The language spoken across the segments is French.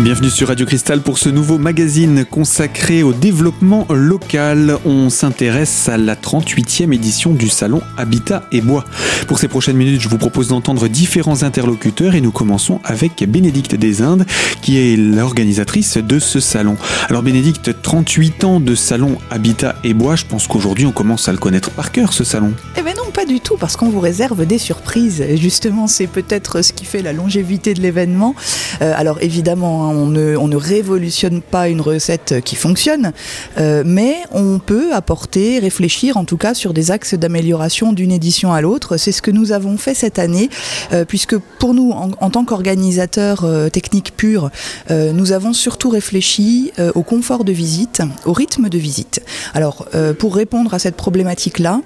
Bienvenue sur Radio Cristal pour ce nouveau magazine consacré au développement local. On s'intéresse à la 38e édition du salon Habitat et Bois. Pour ces prochaines minutes, je vous propose d'entendre différents interlocuteurs et nous commençons avec Bénédicte des Indes qui est l'organisatrice de ce salon. Alors Bénédicte, 38 ans de salon Habitat et Bois, je pense qu'aujourd'hui on commence à le connaître par cœur ce salon. Eh bien non, pas du tout parce qu'on vous réserve des surprises. Justement, c'est peut-être ce qui fait la longévité de l'événement. Euh, alors évidemment, Hein, on ne, révolutionne pas une recette qui fonctionne, euh, mais on peut apporter, réfléchir en tout cas sur des axes d'amélioration d'une édition à l'autre. C'est ce que nous avons fait cette année, euh, puisque pour nous, en, tant qu'organisateurs euh, techniques purs, nous avons surtout réfléchi au confort de visite, au rythme de visite. Alors, pour répondre à cette problématique-là,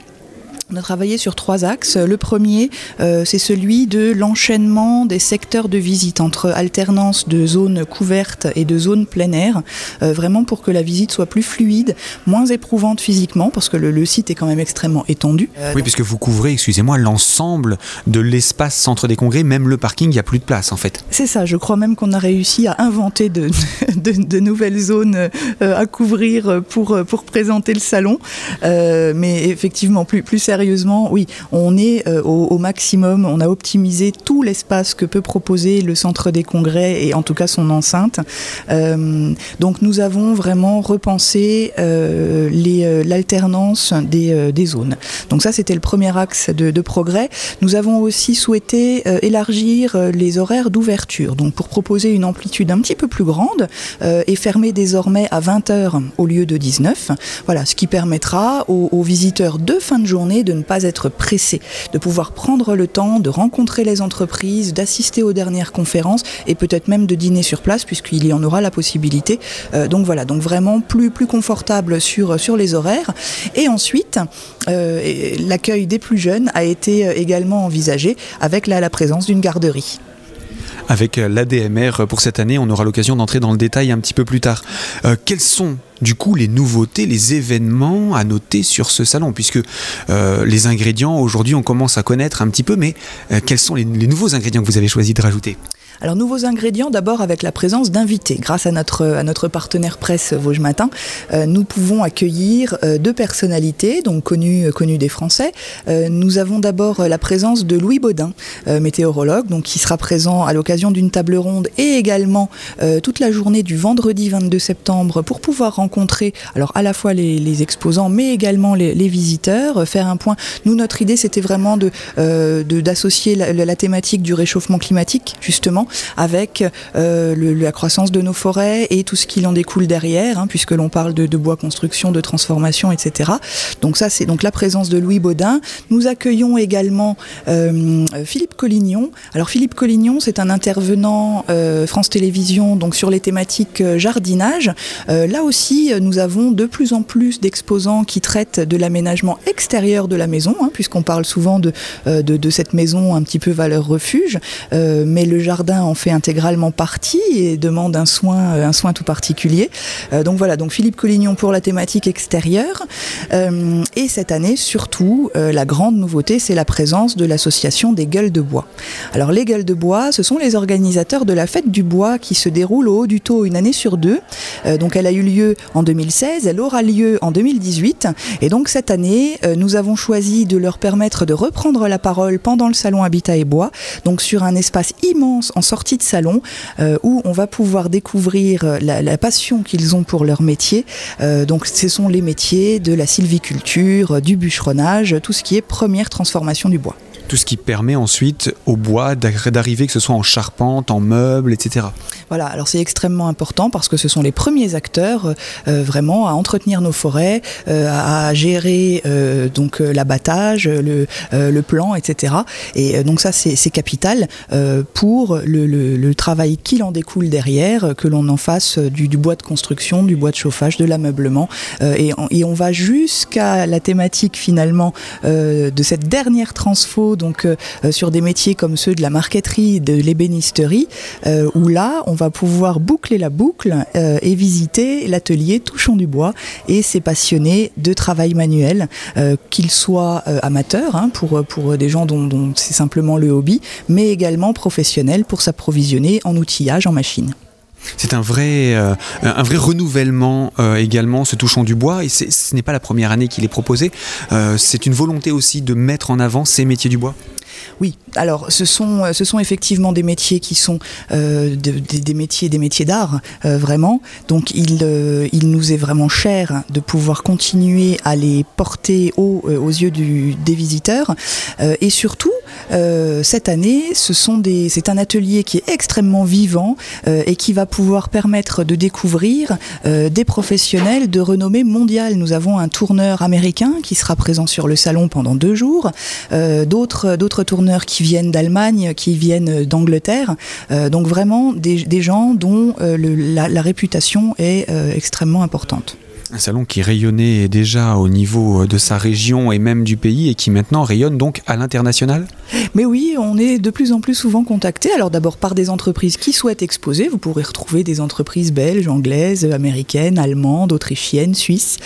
on a travaillé sur trois axes. Le premier, euh, c'est celui de l'enchaînement des secteurs de visite entre alternance de zones couvertes et de zones plein air, euh, vraiment pour que la visite soit plus fluide, moins éprouvante physiquement, parce que le, site est quand même extrêmement étendu. Euh, oui, puisque vous couvrez, excusez-moi, l'ensemble de l'espace centre des congrès, même le parking, il n'y a plus de place en fait. C'est ça, je crois même qu'on a réussi à inventer de, de, nouvelles zones à couvrir pour, pour présenter le salon, mais effectivement, plus, plus sérieusement, sérieusement, oui, on est euh, au, maximum, on a optimisé tout l'espace que peut proposer le centre des congrès et en tout cas son enceinte. Euh, donc nous avons vraiment repensé euh, l'alternance des, zones. Donc ça, c'était le premier axe de, progrès. Nous avons aussi souhaité élargir les horaires d'ouverture, donc pour proposer une amplitude un petit peu plus grande et fermer désormais à 20 heures au lieu de 19. Voilà, ce qui permettra aux, aux visiteurs de fin de journée de de ne pas être pressé, de pouvoir prendre le temps de rencontrer les entreprises, d'assister aux dernières conférences et peut-être même de dîner sur place puisqu'il y en aura la possibilité. Euh, donc voilà, donc vraiment plus, plus confortable sur, sur les horaires. Et ensuite, euh, l'accueil des plus jeunes a été euh, également envisagé avec la, la présence d'une garderie avec l'ADMR pour cette année. On aura l'occasion d'entrer dans le détail un petit peu plus tard. quels sont du coup les nouveautés, les événements à noter sur ce salon, puisque euh, les ingrédients, aujourd'hui on commence à connaître un petit peu, mais euh, quels sont les nouveaux ingrédients que vous avez choisi de rajouter? Alors nouveaux ingrédients, d'abord avec la présence d'invités. Grâce à notre, à notre partenaire presse Vosges Matin, euh, nous pouvons accueillir deux personnalités, donc connues, connues des Français. Nous avons d'abord la présence de Louis Baudin, météorologue, donc qui sera présent à l'occasion d'une table ronde et également toute la journée du vendredi 22 septembre pour pouvoir rencontrer alors à la fois les, exposants mais également les, visiteurs, faire un point. Nous, notre idée, c'était vraiment de d'associer la, thématique du réchauffement climatique justement avec euh, la croissance de nos forêts et tout ce qui en découle derrière, hein, puisque l'on parle de, bois construction, de transformation, etc. Donc ça, c'est donc la présence de Louis Baudin. Nous accueillons également euh, Philippe Collignon. Alors Philippe Collignon, c'est un intervenant euh, France Télévisions donc sur les thématiques jardinage. là aussi, nous avons de plus en plus d'exposants qui traitent de l'aménagement extérieur de la maison, hein, puisqu'on parle souvent de, de, cette maison un petit peu valeur refuge, mais le jardin en fait intégralement partie et demande un soin, euh, un soin tout particulier. Euh, donc voilà, donc Philippe Collignon pour la thématique extérieure. Euh, et cette année, surtout, la grande nouveauté, c'est la présence de l'association des gueules de bois. Alors les gueules de bois, ce sont les organisateurs de la fête du bois qui se déroule au haut du taux une année sur deux. donc elle a eu lieu en 2016, elle aura lieu en 2018. Et donc cette année, nous avons choisi de leur permettre de reprendre la parole pendant le salon Habitat et Bois, donc sur un espace immense en sortie de salon euh, où on va pouvoir découvrir euh, la, passion qu'ils ont pour leur métier. Euh, donc ce sont les métiers de la sylviculture, du bûcheronnage, tout ce qui est première transformation du bois tout ce qui permet ensuite au bois d'arriver, que ce soit en charpente, en meubles, etc. Voilà, alors c'est extrêmement important parce que ce sont les premiers acteurs euh, vraiment à entretenir nos forêts, euh, à gérer euh, donc l'abattage, le, le, plan, etc. Et donc ça c'est capital pour le, le, travail qu'il en découle derrière, que l'on en fasse du, du, bois de construction, du bois de chauffage, de l'ameublement. Et, et, on va jusqu'à la thématique finalement de cette dernière transfo donc euh, euh, sur des métiers comme ceux de la marqueterie, de l'ébénisterie, euh, où là, on va pouvoir boucler la boucle et visiter l'atelier Touchons du bois et ses passionnés de travail manuel, qu'ils soient amateurs, hein, pour, des gens dont, dont c'est simplement le hobby, mais également professionnels pour s'approvisionner en outillage, en machine. C'est un vrai, euh, renouvellement euh, également, ce touchant du bois. Et ce n'est pas la première année qu'il est proposé. Euh, c'est une volonté aussi de mettre en avant ces métiers du bois. Oui, alors ce sont, ce sont effectivement des métiers qui sont des métiers, des métiers d'art, vraiment. Donc il, il nous est vraiment cher de pouvoir continuer à les porter haut aux yeux des visiteurs. et surtout, cette année, ce c'est un atelier qui est extrêmement vivant et qui va pouvoir permettre de découvrir euh, des professionnels de renommée mondiale. Nous avons un tourneur américain qui sera présent sur le salon pendant deux jours, euh, d'autres d'autres tourneurs qui viennent d'Allemagne, qui viennent d'Angleterre. Euh, donc vraiment des, gens dont la, la, réputation est extrêmement importante. Un salon qui rayonnait déjà au niveau de sa région et même du pays et qui maintenant rayonne donc à l'international? Mais oui, on est de plus en plus souvent contacté. Alors d'abord par des entreprises qui souhaitent exposer. Vous pourrez retrouver des entreprises belges, anglaises, américaines, allemandes, autrichiennes, suisses,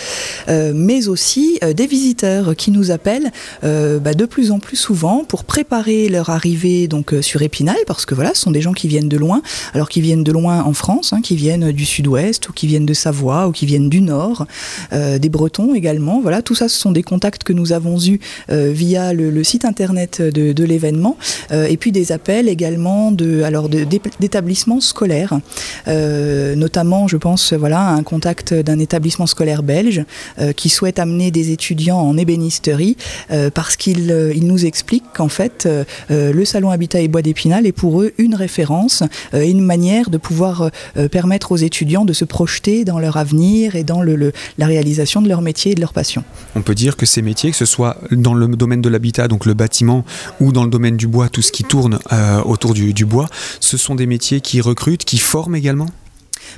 euh, mais aussi euh, des visiteurs qui nous appellent euh, bah, de plus en plus souvent pour préparer leur arrivée donc sur Épinal, parce que voilà, ce sont des gens qui viennent de loin, alors qui viennent de loin en France, hein, qui viennent du Sud-Ouest ou qui viennent de Savoie ou qui viennent du Nord des Bretons également. Voilà, tout ça, ce sont des contacts que nous avons eus via le, site internet de, l'événement, euh, et puis des appels également de, alors d'établissements scolaires, notamment, je pense, voilà, un contact d'un établissement scolaire belge qui souhaite amener des étudiants en ébénisterie parce qu'il il nous explique qu'en fait, le salon Habitat et Bois d'Épinal est pour eux une référence et une manière de pouvoir permettre aux étudiants de se projeter dans leur avenir et dans le, la réalisation de leur métier et de leur passion. On peut dire que ces métiers, que ce soit dans le domaine de l'habitat, donc le bâtiment, dans le domaine du bois, tout ce qui tourne euh, autour du bois, ce sont des métiers qui recrutent, qui forment également?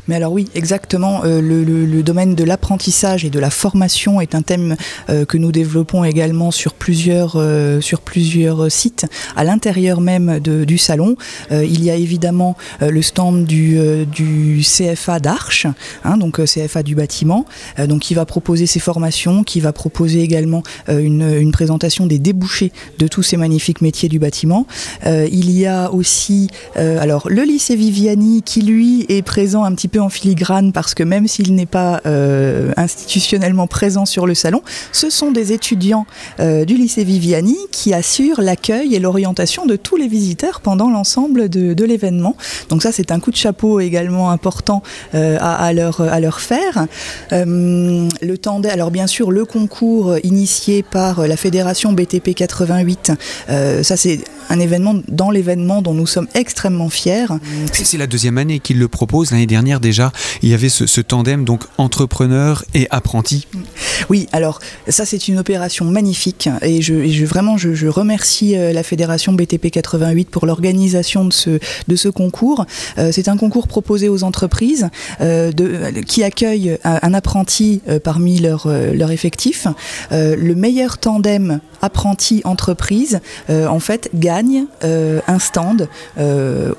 Mais alors oui, exactement. Euh, le, domaine de l'apprentissage et de la formation est un thème euh, que nous développons également sur plusieurs, euh, sur plusieurs sites à l'intérieur même du salon. il y a évidemment le stand du, du CFA d'Arche, hein, donc CFA du bâtiment, donc qui va proposer ses formations, qui va proposer également une, une, présentation des débouchés de tous ces magnifiques métiers du bâtiment. il y a aussi alors le lycée Viviani qui lui est présent un petit peu en filigrane parce que même s'il n'est pas euh, institutionnellement présent sur le salon, ce sont des étudiants euh, du lycée Viviani qui assurent l'accueil et l'orientation de tous les visiteurs pendant l'ensemble de, l'événement. Donc ça, c'est un coup de chapeau également important euh, à, leur, faire. le tandem, alors bien sûr, le concours initié par la fédération BTP 88, ça c'est un événement dans l'événement dont nous sommes extrêmement fiers. C'est la deuxième année qu'il le propose. L'année dernière déjà, il y avait ce, tandem donc entrepreneur et apprenti. Oui, alors ça c'est une opération magnifique et je, vraiment je, remercie euh, la fédération BTP 88 pour l'organisation de ce, de ce concours. Euh, c'est un concours proposé aux entreprises euh, de, qui accueillent un, apprenti parmi leurs leur effectifs. le meilleur tandem apprenti-entreprise en fait gagne un stand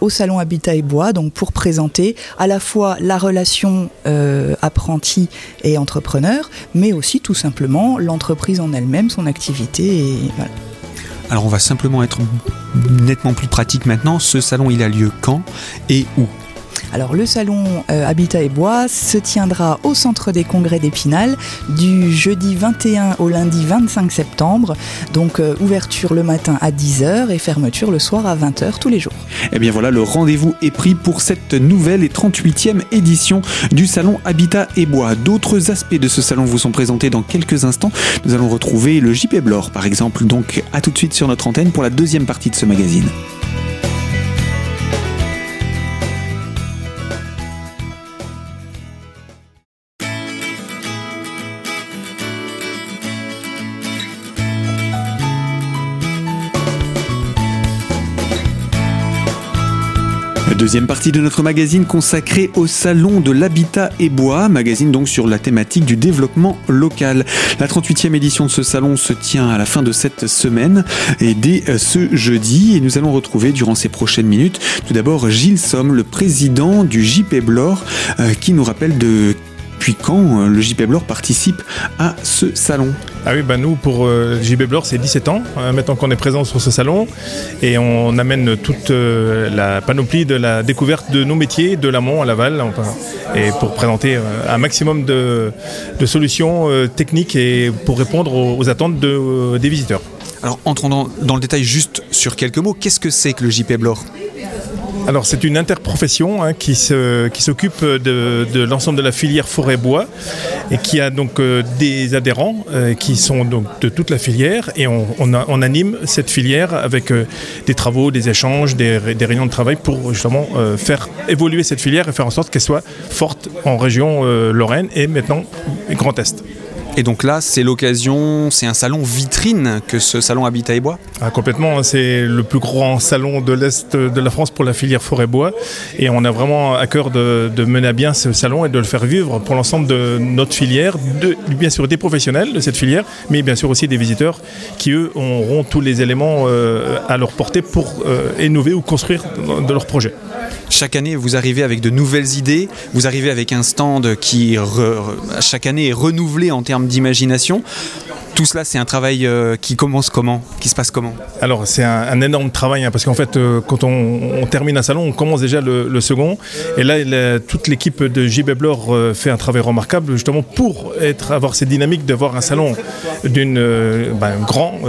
au salon Habitat et Bois donc pour présenter à la fois la relation euh, apprenti et entrepreneur, mais aussi tout simplement l'entreprise en elle-même, son activité. Alors on va simplement être nettement plus pratique maintenant. Ce salon, il a lieu quand et où? Alors le salon euh, Habitat et Bois se tiendra au centre des congrès d'Épinal du jeudi 21 au lundi 25 septembre. Donc euh, ouverture le matin à 10h et fermeture le soir à 20h tous les jours. Et eh bien voilà, le rendez-vous est pris pour cette nouvelle et 38e édition du salon Habitat et Bois. D'autres aspects de ce salon vous sont présentés dans quelques instants. Nous allons retrouver le JP Blore par exemple. Donc à tout de suite sur notre antenne pour la deuxième partie de ce magazine. Deuxième partie de notre magazine consacrée au salon de l'habitat et bois, magazine donc sur la thématique du développement local. La 38e édition de ce salon se tient à la fin de cette semaine et dès euh, ce jeudi et nous allons retrouver durant ces prochaines minutes tout d'abord Gilles Somme, le président du JP Blore, euh, qui nous rappelle de depuis quand le JP Blore participe à ce salon Ah oui, bah nous pour le JB Blore c'est 17 ans hein, maintenant qu'on est présent sur ce salon et on amène toute la panoplie de la découverte de nos métiers de l'amont à l'aval et pour présenter un maximum de, solutions techniques et pour répondre aux, attentes des visiteurs. Alors entrons dans, le détail juste sur quelques mots. Qu'est-ce que c'est que le JP Blore? Alors c'est une interprofession hein, qui s'occupe de, l'ensemble de la filière forêt-bois et qui a donc euh, des adhérents euh, qui sont donc de toute la filière et on, anime cette filière avec euh, des travaux, des échanges, des, réunions de travail pour justement faire évoluer cette filière et faire en sorte qu'elle soit forte en région Lorraine et maintenant Grand Est. Et donc là, c'est l'occasion, c'est un salon vitrine que ce salon Habitat et Bois ah, Complètement, hein, c'est le plus grand salon de l'Est de la France pour la filière forêt-bois. Et on a vraiment à cœur de, mener à bien ce salon et de le faire vivre pour l'ensemble de notre filière, de, bien sûr des professionnels de cette filière, mais bien sûr aussi des visiteurs qui, eux, auront tous les éléments euh, à leur portée pour euh, innover ou construire de leurs projets. Chaque année, vous arrivez avec de nouvelles idées, vous arrivez avec un stand qui, chaque année, est renouvelé en termes d'imagination. Tout cela, c'est un travail euh, qui commence comment? Qui se passe comment? Alors, c'est un, énorme travail, hein, parce qu'en fait, euh, quand on, termine un salon, on commence déjà le, second. Et là, toute l'équipe de JB Blore euh, fait un travail remarquable, justement, pour avoir cette dynamique d'avoir un salon d'une ben, grande,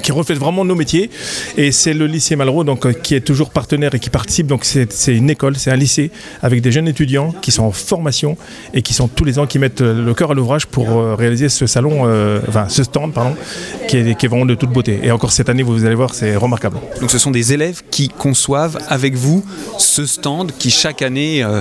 qui reflète vraiment nos métiers. Et c'est le lycée Malraux, donc, qui est toujours partenaire et qui participe. Donc, c'est une école, c'est un lycée avec des jeunes étudiants qui sont en formation et qui sont tous les ans qui mettent le cœur à l'ouvrage pour pour euh, réaliser ce salon, euh, enfin ce stand, pardon, qui est, qui est vraiment de toute beauté. Et encore cette année, vous allez voir, c'est remarquable. Donc ce sont des élèves qui conçoivent avec vous ce stand qui chaque année euh,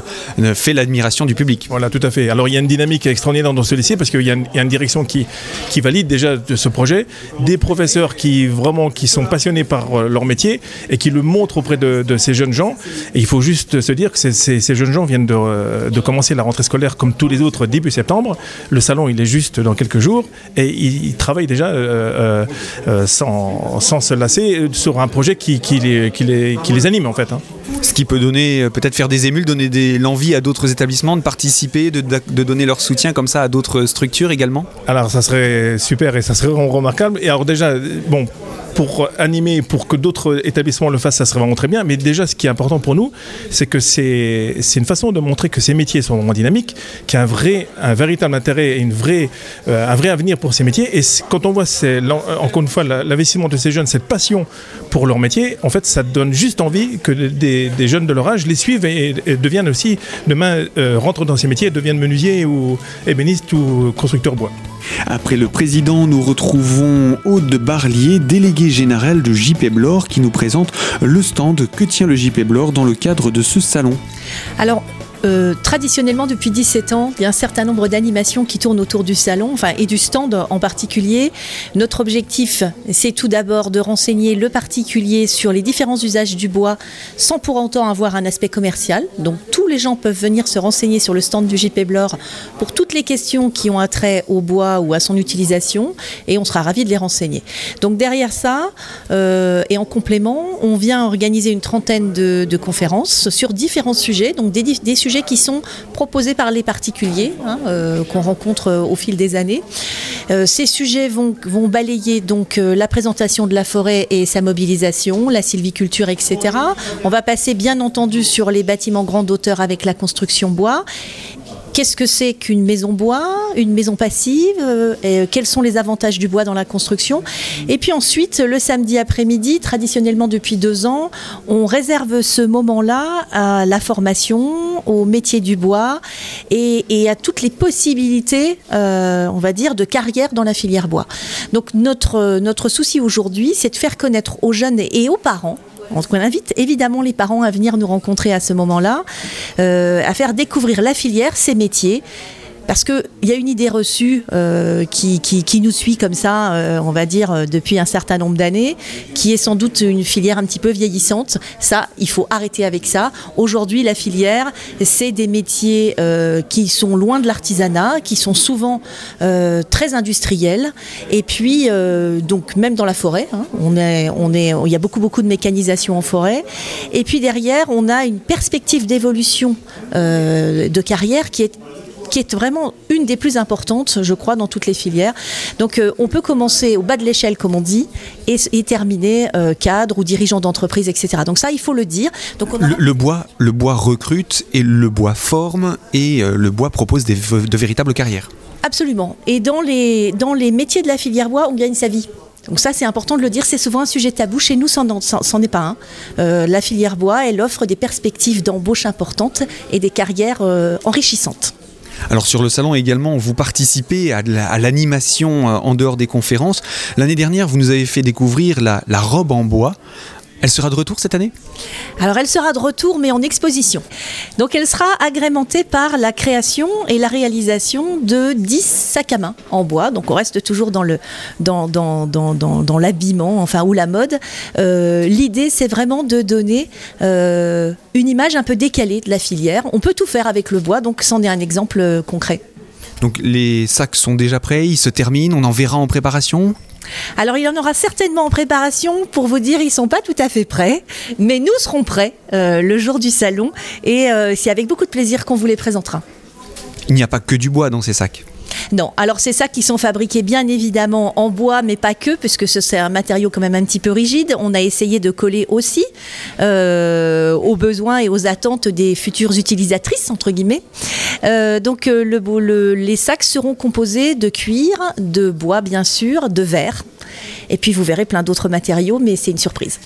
fait l'admiration du public. Voilà, tout à fait. Alors il y a une dynamique extraordinaire dans ce lycée parce qu'il y, a une direction qui, qui valide déjà ce projet, des professeurs qui vraiment qui sont passionnés par leur métier et qui le montrent auprès de, ces jeunes gens. Et il faut juste se dire que ces, ces, jeunes gens viennent de, de commencer la rentrée scolaire comme tous les autres début septembre. Le salon il est juste dans quelques jours et il, travaille déjà euh, euh, euh, sans, se lasser sur un projet qui, les, qui, les, anime en fait. Hein. Ce qui peut donner, peut-être faire des émules, donner l'envie à d'autres établissements de participer, de, de, donner leur soutien comme ça à d'autres structures également? Alors ça serait super et ça serait remarquable. Et alors déjà, bon, pour animer, pour que d'autres établissements le fassent, ça serait vraiment très bien. Mais déjà, ce qui est important pour nous, c'est que c'est une façon de montrer que ces métiers sont vraiment dynamiques, qu'il y a un, vrai, un véritable intérêt et une vraie, euh, un vrai avenir pour ces métiers. Et quand on voit, encore une fois, l'investissement de ces jeunes, cette passion pour leur métier, en fait, ça donne juste envie que des, jeunes de leur âge les suivent et, deviennent aussi, demain, euh, rentrent dans ces métiers et deviennent menuisiers ou ébénistes ou constructeurs bois. Après le président, nous retrouvons Aude de Barlier, délégué général de JP Blore, qui nous présente le stand que tient le JP Blore dans le cadre de ce salon. Euh, traditionnellement, depuis 17 ans, il y a un certain nombre d'animations qui tournent autour du salon, et du stand en particulier. Notre objectif, c'est tout d'abord de renseigner le particulier sur les différents usages du bois, sans pour autant avoir un aspect commercial. Donc, tous les gens peuvent venir se renseigner sur le stand du JP Blore pour toutes les questions qui ont attrait au bois ou à son utilisation, et on sera ravis de les renseigner. Donc, derrière ça, euh, et en complément, on vient organiser une trentaine de, conférences sur différents sujets, donc des sujets qui sont proposés par les particuliers hein, euh, qu'on rencontre euh, au fil des années. Euh, ces sujets vont, balayer donc la présentation de la forêt et sa mobilisation, la sylviculture, etc. On va passer bien entendu sur les bâtiments grande hauteur avec la construction bois Qu'est-ce que c'est qu'une maison bois, une maison passive euh, Quels sont les avantages du bois dans la construction Et puis ensuite, le samedi après-midi, traditionnellement depuis deux ans, on réserve ce moment-là à la formation, au métier du bois et, à toutes les possibilités, euh, on va dire, de carrière dans la filière bois. Donc notre, notre souci aujourd'hui, c'est de faire connaître aux jeunes et aux parents on invite évidemment les parents à venir nous rencontrer à ce moment-là, euh, à faire découvrir la filière, ses métiers parce qu'il y a une idée reçue euh, qui, nous suit comme ça, euh, on va dire, euh, depuis un certain nombre d'années, qui est sans doute une filière un petit peu vieillissante. Ça, il faut arrêter avec ça. Aujourd'hui, la filière, c'est des métiers qui sont loin de l'artisanat, qui sont souvent très industriels. Et puis, donc, même dans la forêt, hein, on est, on est, il y a beaucoup, beaucoup de mécanisation en forêt. Et puis derrière, on a une perspective d'évolution de carrière qui est qui est vraiment une des plus importantes, je crois, dans toutes les filières. Donc euh, on peut commencer au bas de l'échelle, comme on dit, et, terminer euh, cadre ou dirigeant d'entreprise, etc. Donc ça, il faut le dire. Donc le, bois, le bois recrute et le bois forme et euh, le bois propose des, de véritables carrières. Absolument. Et dans les, dans les métiers de la filière bois, on gagne sa vie. Donc ça, c'est important de le dire, c'est souvent un sujet tabou. Chez nous, c'en est pas un. la filière bois, elle offre des perspectives d'embauche importantes et des carrières enrichissantes. Alors sur le salon également, vous participez à l'animation euh, en dehors des conférences. L'année dernière, vous nous avez fait découvrir la, robe en bois. Elle sera de retour cette année? Alors elle sera de retour mais en exposition. Donc elle sera agrémentée par la création et la réalisation de 10 sacs à main en bois. Donc on reste toujours dans le dans, dans, dans, dans l'habillement, enfin ou la mode. Euh, l'idée c'est vraiment de donner euh, une image un peu décalée de la filière. On peut tout faire avec le bois, donc c'en est un exemple euh, concret. Donc les sacs sont déjà prêts, ils se terminent, on en verra en préparation? Alors il y en aura certainement en préparation. Pour vous dire, ils sont pas tout à fait prêts, mais nous serons prêts euh, le jour du salon et euh, c'est avec beaucoup de plaisir qu'on vous les présentera. Il n'y a pas que du bois dans ces sacs. Non, alors c'est ça qui sont fabriqués bien évidemment en bois, mais pas que, puisque c'est un matériau quand même un petit peu rigide. On a essayé de coller aussi euh, aux besoins et aux attentes des futures utilisatrices, entre guillemets. Euh, donc euh, le, les sacs seront composés de cuir, de bois bien sûr, de verre, et puis vous verrez plein d'autres matériaux, mais c'est une surprise.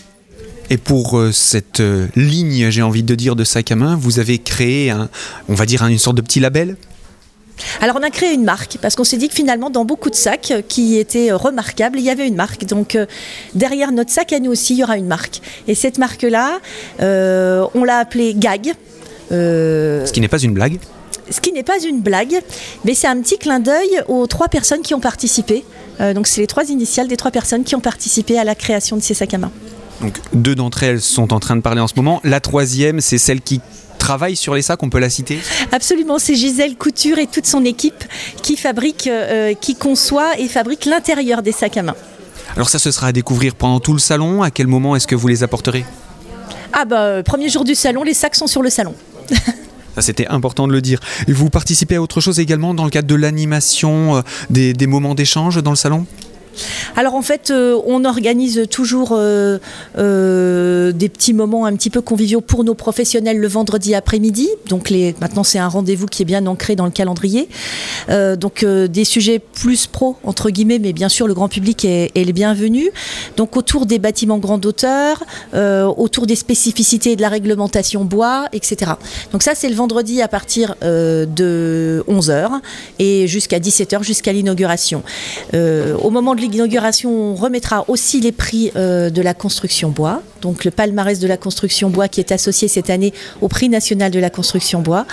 Et pour cette ligne, j'ai envie de dire, de sac à main, vous avez créé, un, on va dire, une sorte de petit label? Alors on a créé une marque parce qu'on s'est dit que finalement dans beaucoup de sacs qui étaient remarquables, il y avait une marque. Donc euh, derrière notre sac à nous aussi, il y aura une marque. Et cette marque-là, euh, on l'a appelée Gag. Euh, ce qui n'est pas une blague ce qui n'est pas une blague, mais c'est un petit clin d'œil aux trois personnes qui ont participé. donc c'est les trois initiales des trois personnes qui ont participé à la création de ces sacs à main. Donc deux d'entre elles sont en train de parler en ce moment. La troisième, c'est celle qui travaille sur les sacs, on peut la citer Absolument, c'est Gisèle Couture et toute son équipe qui fabrique, euh, qui conçoit et fabrique l'intérieur des sacs à main. Alors ça, ce sera à découvrir pendant tout le salon. À quel moment est-ce que vous les apporterez? Ah bah, euh, premier jour du salon, les sacs sont sur le salon. Ça, c'était important de le dire. Et vous participez à autre chose également dans le cadre de l'animation, euh, des moments d'échange dans le salon? Alors en fait, euh, on organise toujours euh, euh, des petits moments un petit peu conviviaux pour nos professionnels le vendredi après-midi. Donc maintenant c'est un rendez-vous qui est bien ancré dans le calendrier. donc des sujets plus pro entre guillemets, mais bien sûr le grand public est, est le bienvenu. Donc autour des bâtiments grande hauteur, autour des spécificités de la réglementation bois, etc. Donc ça c'est le vendredi à partir de 11h et jusqu'à 17h jusqu'à l'inauguration. au moment de l'inauguration, on remettra aussi les prix euh, de la construction bois. Donc le palmarès de la construction bois qui est associé cette année au prix national de la construction bois,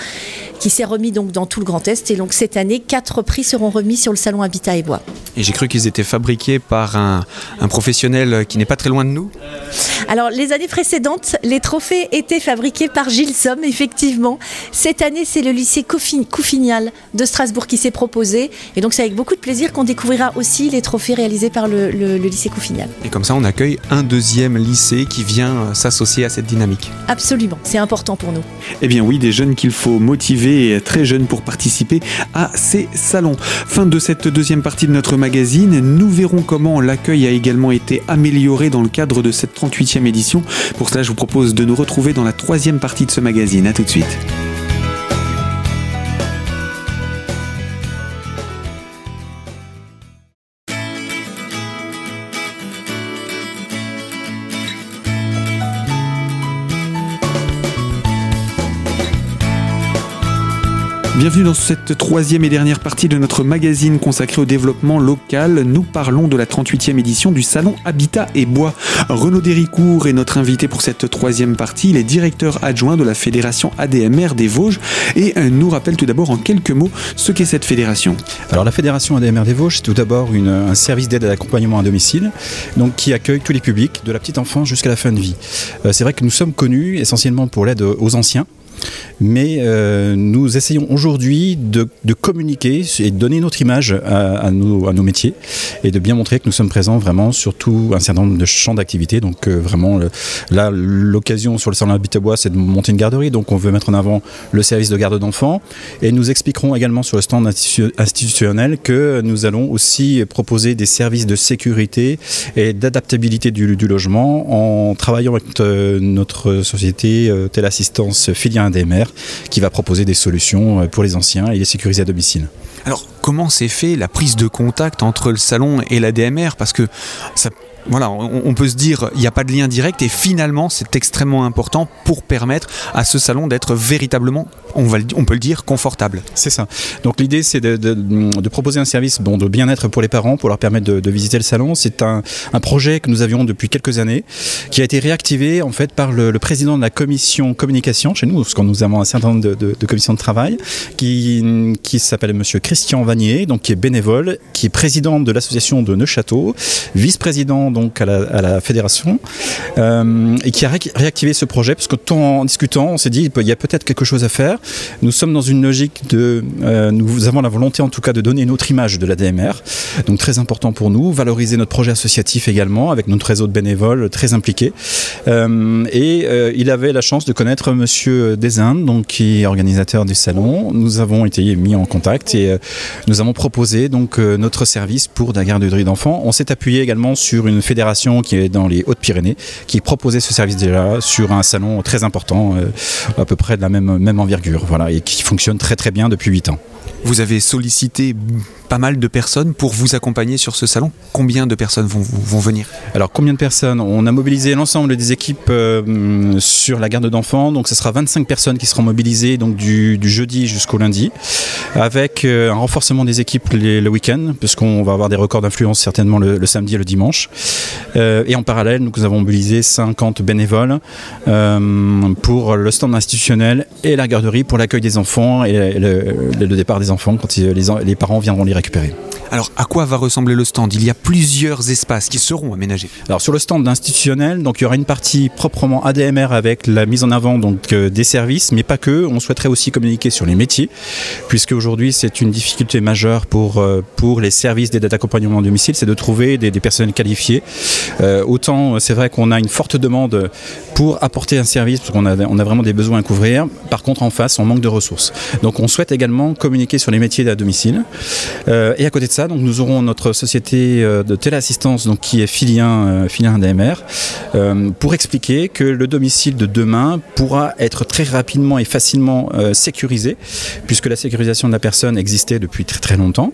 qui s'est remis donc dans tout le Grand Est. Et donc cette année, quatre prix seront remis sur le salon Habitat et Bois. Et j'ai cru qu'ils étaient fabriqués par un, professionnel qui n'est pas très loin de nous. Alors les années précédentes, les trophées étaient fabriqués par Gilles Somme, effectivement. Cette année, c'est le lycée Coufignal de Strasbourg qui s'est proposé. Et donc c'est avec beaucoup de plaisir qu'on découvrira aussi les trophées réalisé par le, lycée Coufignal. Et comme ça, on accueille un deuxième lycée qui vient euh, s'associer à cette dynamique. Absolument, c'est important pour nous. Eh bien oui, des jeunes qu'il faut motiver, très jeunes pour participer à ces salons. Fin de cette deuxième partie de notre magazine, nous verrons comment l'accueil a également été amélioré dans le cadre de cette 38e édition. Pour cela, je vous propose de nous retrouver dans la troisième partie de ce magazine. A tout de suite. Bienvenue dans cette troisième et dernière partie de notre magazine consacré au développement local. Nous parlons de la 38e édition du Salon Habitat et Bois. Renaud Déricourt est notre invité pour cette troisième partie. Il est directeur adjoint de la fédération ADMR des Vosges et nous rappelle tout d'abord en quelques mots ce qu'est cette fédération. Alors la fédération ADMR des Vosges, c'est tout d'abord un service d'aide à l'accompagnement à domicile donc qui accueille tous les publics, de la petite enfance jusqu'à la fin de vie. Euh, c'est vrai que nous sommes connus essentiellement pour l'aide aux anciens mais euh, nous essayons aujourd'hui de, communiquer et de donner notre image à, nos, métiers et de bien montrer que nous sommes présents vraiment sur tout un certain nombre de champs d'activité. Donc euh, vraiment, là, l'occasion sur le salon Habitat Bois, c'est de monter une garderie. Donc on veut mettre en avant le service de garde d'enfants. Et nous expliquerons également sur le stand institutionnel que nous allons aussi proposer des services de sécurité et d'adaptabilité du, logement en travaillant avec euh, notre société Téléassistance Filien ADMR qui va proposer des solutions euh, pour les anciens et les sécuriser à domicile. Alors comment s'est fait la prise de contact entre le salon et l'ADMR Parce que ça voilà, on, peut se dire il n'y a pas de lien direct et finalement c'est extrêmement important pour permettre à ce salon d'être véritablement, on, va, on peut le dire, confortable. C'est ça. Donc l'idée c'est de, proposer un service bon, de bien-être pour les parents, pour leur permettre de, visiter le salon. C'est un, projet que nous avions depuis quelques années qui a été réactivé en fait par le, président de la commission communication chez nous, parce que nous avons un certain nombre de, commissions de travail, qui, qui s'appelle Monsieur Christian Vanier, donc qui est bénévole, qui est président de l'association de Neuchâteau, vice-président donc à la, fédération euh, et qui a réactivé ce projet parce que en discutant, on s'est dit il y a peut-être quelque chose à faire. Nous sommes dans une logique de, euh, nous avons la volonté en tout cas de donner une autre image de la DMR, donc très important pour nous, valoriser notre projet associatif également avec notre réseau de bénévoles très impliqués. Euh, et il avait la chance de connaître Monsieur Desindes, donc qui est organisateur du salon. Nous avons été mis en contact et nous avons proposé donc notre service pour la garderie d'enfants. On s'est appuyé également sur une fédération qui est dans les Hautes-Pyrénées, qui proposait ce service déjà sur un salon très important, euh, à peu près de la même, même envergure, voilà, et qui fonctionne très très bien depuis 8 ans. Vous avez sollicité pas mal de personnes pour vous accompagner sur ce salon. Combien de personnes vont, venir? Alors combien de personnes? On a mobilisé l'ensemble des équipes euh, sur la garde d'enfants, donc ce sera 25 personnes qui seront mobilisées donc du, jeudi jusqu'au lundi, avec euh, un renforcement des équipes le week-end, puisqu'on va avoir des records d'influence certainement le, samedi et le dimanche. Euh, et en parallèle, nous avons mobilisé 50 bénévoles pour le stand institutionnel et la garderie pour l'accueil des enfants et le, départ des enfants quand les, les parents viendront les récupérer. Alors, à quoi va ressembler le stand? Il y a plusieurs espaces qui seront aménagés. Alors, sur le stand institutionnel, donc il y aura une partie proprement ADMR avec la mise en avant donc euh, des services, mais pas que. On souhaiterait aussi communiquer sur les métiers, puisque aujourd'hui c'est une difficulté majeure pour euh, pour les services d'aide d'accompagnement à domicile, c'est de trouver des, personnels qualifiés. Euh, autant c'est vrai qu'on a une forte demande pour apporter un service, parce qu'on a on a vraiment des besoins à couvrir. Par contre, en face, on manque de ressources. Donc, on souhaite également communiquer sur les métiers à domicile. et à côté de ça, donc nous aurons notre société euh, de téléassistance donc qui est filien, euh, filien euh, pour expliquer que le domicile de demain pourra être très rapidement et facilement sécurisé puisque la sécurisation de la personne existait depuis très très longtemps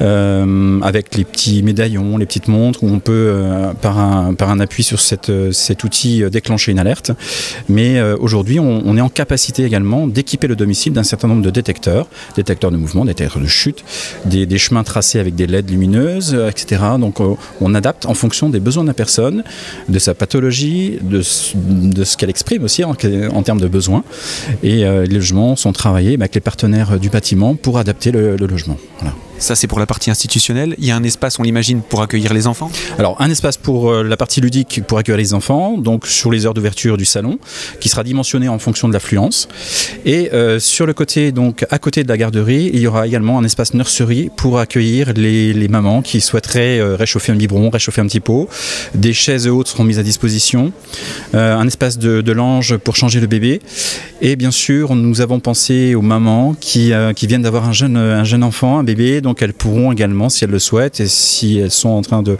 avec les petits médaillons, les petites montres où on peut par, un, par un appui sur cette, cet outil déclencher une alerte. Mais aujourd'hui, on, est en capacité également d'équiper le domicile d'un certain nombre de détecteurs, détecteurs de mouvement, détecteurs de chute, des, des chemins tracés avec des LED lumineuses, euh, etc. Donc euh, on adapte en fonction des besoins de la personne, de sa pathologie, de, de ce qu'elle exprime aussi en, termes de besoins. Et euh, les logements sont travaillés avec les partenaires du bâtiment pour adapter le, logement. Ça, c'est pour la partie institutionnelle. Il y a un espace, on l'imagine, pour accueillir les enfants Alors, un espace pour euh, la partie ludique pour accueillir les enfants, donc sur les heures d'ouverture du salon, qui sera dimensionné en fonction de l'affluence. Et euh, sur le côté, donc à côté de la garderie, il y aura également un espace nurserie pour accueillir les, mamans qui souhaiteraient euh, réchauffer un biberon, réchauffer un petit pot. Des chaises hautes seront mises à disposition. un espace de, de lange pour changer le bébé. Et bien sûr, nous avons pensé aux mamans qui, qui viennent d'avoir un jeune, un jeune enfant, un bébé donc elles pourront également, si elles le souhaitent, et si elles sont en train de,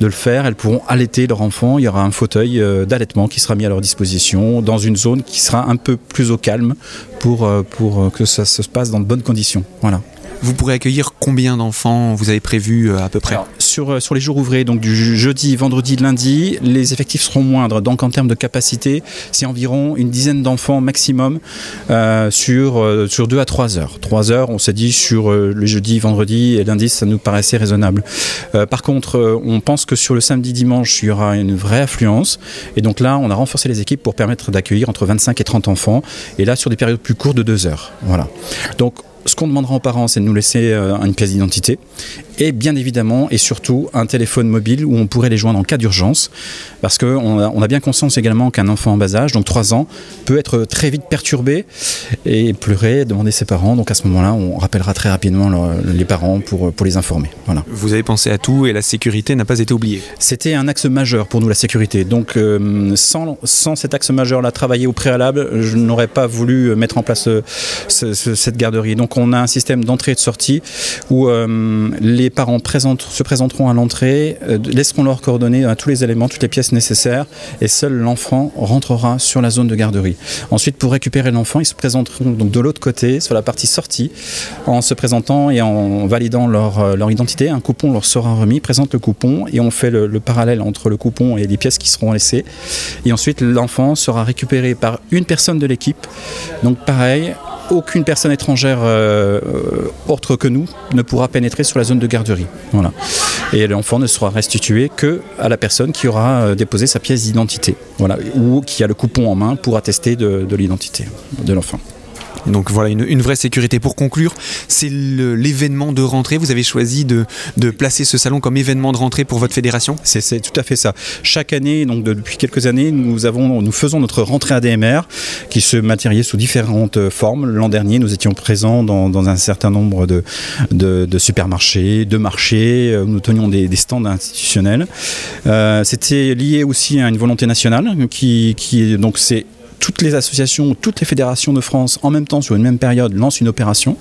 le faire, elles pourront allaiter leur enfant. Il y aura un fauteuil euh, d'allaitement qui sera mis à leur disposition dans une zone qui sera un peu plus au calme pour, euh, pour que ça se passe dans de bonnes conditions. Voilà. Vous pourrez accueillir combien d'enfants Vous avez prévu à peu près sur, sur les jours ouvrés, donc du jeudi, vendredi, lundi, les effectifs seront moindres. Donc en termes de capacité, c'est environ une dizaine d'enfants maximum sur, sur 2 à 3 heures. 3 heures, on s'est dit sur le jeudi, vendredi et lundi, ça nous paraissait raisonnable. par contre, on pense que sur le samedi, dimanche, il y aura une vraie affluence. Et donc là, on a renforcé les équipes pour permettre d'accueillir entre 25 et 30 enfants. Et là, sur des périodes plus courtes de 2 heures. Voilà. Donc, ce qu'on demandera aux parents, c'est de nous laisser euh, une pièce d'identité et bien évidemment et surtout un téléphone mobile où on pourrait les joindre en cas d'urgence parce qu'on a, on a bien conscience également qu'un enfant en bas âge, donc 3 ans, peut être très vite perturbé et pleurer, demander ses parents. Donc à ce moment-là, on rappellera très rapidement les parents pour, pour les informer. Voilà. Vous avez pensé à tout et la sécurité n'a pas été oubliée. C'était un axe majeur pour nous, la sécurité. Donc euh, sans, sans, cet axe majeur-là, travailler au préalable, je n'aurais pas voulu mettre en place euh, ce, ce, cette garderie. Donc on a un système d'entrée et de sortie où euh, les parents se présenteront à l'entrée, euh, laisseront leurs coordonnées à tous les éléments, toutes les pièces nécessaires, et seul l'enfant rentrera sur la zone de garderie. Ensuite, pour récupérer l'enfant, ils se présenteront donc de l'autre côté, sur la partie sortie, en se présentant et en validant leur, euh, identité. Un coupon leur sera remis, présente le coupon, et on fait le, le parallèle entre le coupon et les pièces qui seront laissées. Et ensuite, l'enfant sera récupéré par une personne de l'équipe. Donc pareil, aucune personne étrangère euh, autre que nous ne pourra pénétrer sur la zone de garderie. Et l'enfant ne sera restitué que à la personne qui aura euh, déposé sa pièce d'identité, voilà, ou qui a le coupon en main pour attester de l'identité de l'enfant. Donc voilà, une, vraie sécurité. Pour conclure, c'est l'événement de rentrée. Vous avez choisi de, placer ce salon comme événement de rentrée pour votre fédération? C'est tout à fait ça. Chaque année, depuis quelques années, nous, faisons notre rentrée ADMR qui se matérialise sous différentes formes. L'an dernier, nous étions présents dans, un certain nombre de, supermarchés, de marchés, où nous tenions des, stands institutionnels. Euh, C'était lié aussi à une volonté nationale qui, qui donc toutes les associations, toutes les fédérations de France en même temps sur une même période lancent une opération.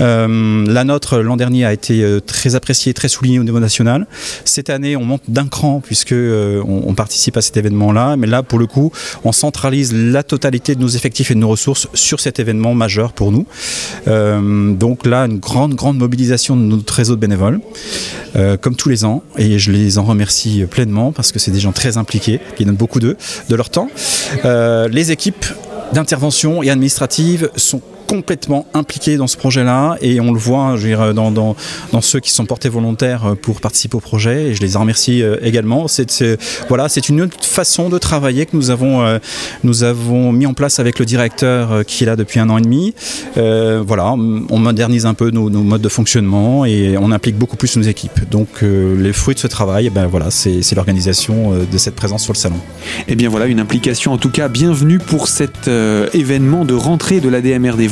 Euh, la nôtre l'an dernier a été euh, très appréciée, très soulignée au niveau national. Cette année, on monte d'un cran puisque euh, on, participe à cet événement-là, mais là, pour le coup, on centralise la totalité de nos effectifs et de nos ressources sur cet événement majeur pour nous. Euh, donc là, une grande, grande mobilisation de notre réseau de bénévoles, comme tous les ans, et je les en remercie pleinement parce que c'est des gens très impliqués qui donnent beaucoup de, de leur temps. Les équipes d'intervention et administratives sont complètement impliqués dans ce projet-là et on le voit dans, ceux qui sont portés volontaires pour participer au projet et je les en remercie euh, également. C'est voilà, une autre façon de travailler que nous avons, euh, nous avons mis en place avec le directeur euh, qui est là depuis un an et demi. Euh, voilà, on modernise un peu nos, modes de fonctionnement et on implique beaucoup plus nos équipes. Donc euh, les fruits de ce travail, ben voilà, c'est l'organisation de cette présence sur le salon. Et eh bien voilà, une implication en tout cas bienvenue pour cet événement de rentrée de l'ADMR des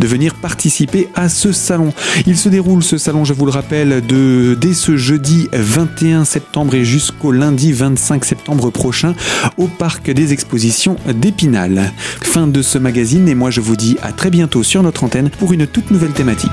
De venir participer à ce salon. Il se déroule ce salon, je vous le rappelle, de, dès ce jeudi 21 septembre et jusqu'au lundi 25 septembre prochain au parc des expositions d'Épinal. Fin de ce magazine et moi je vous dis à très bientôt sur notre antenne pour une toute nouvelle thématique.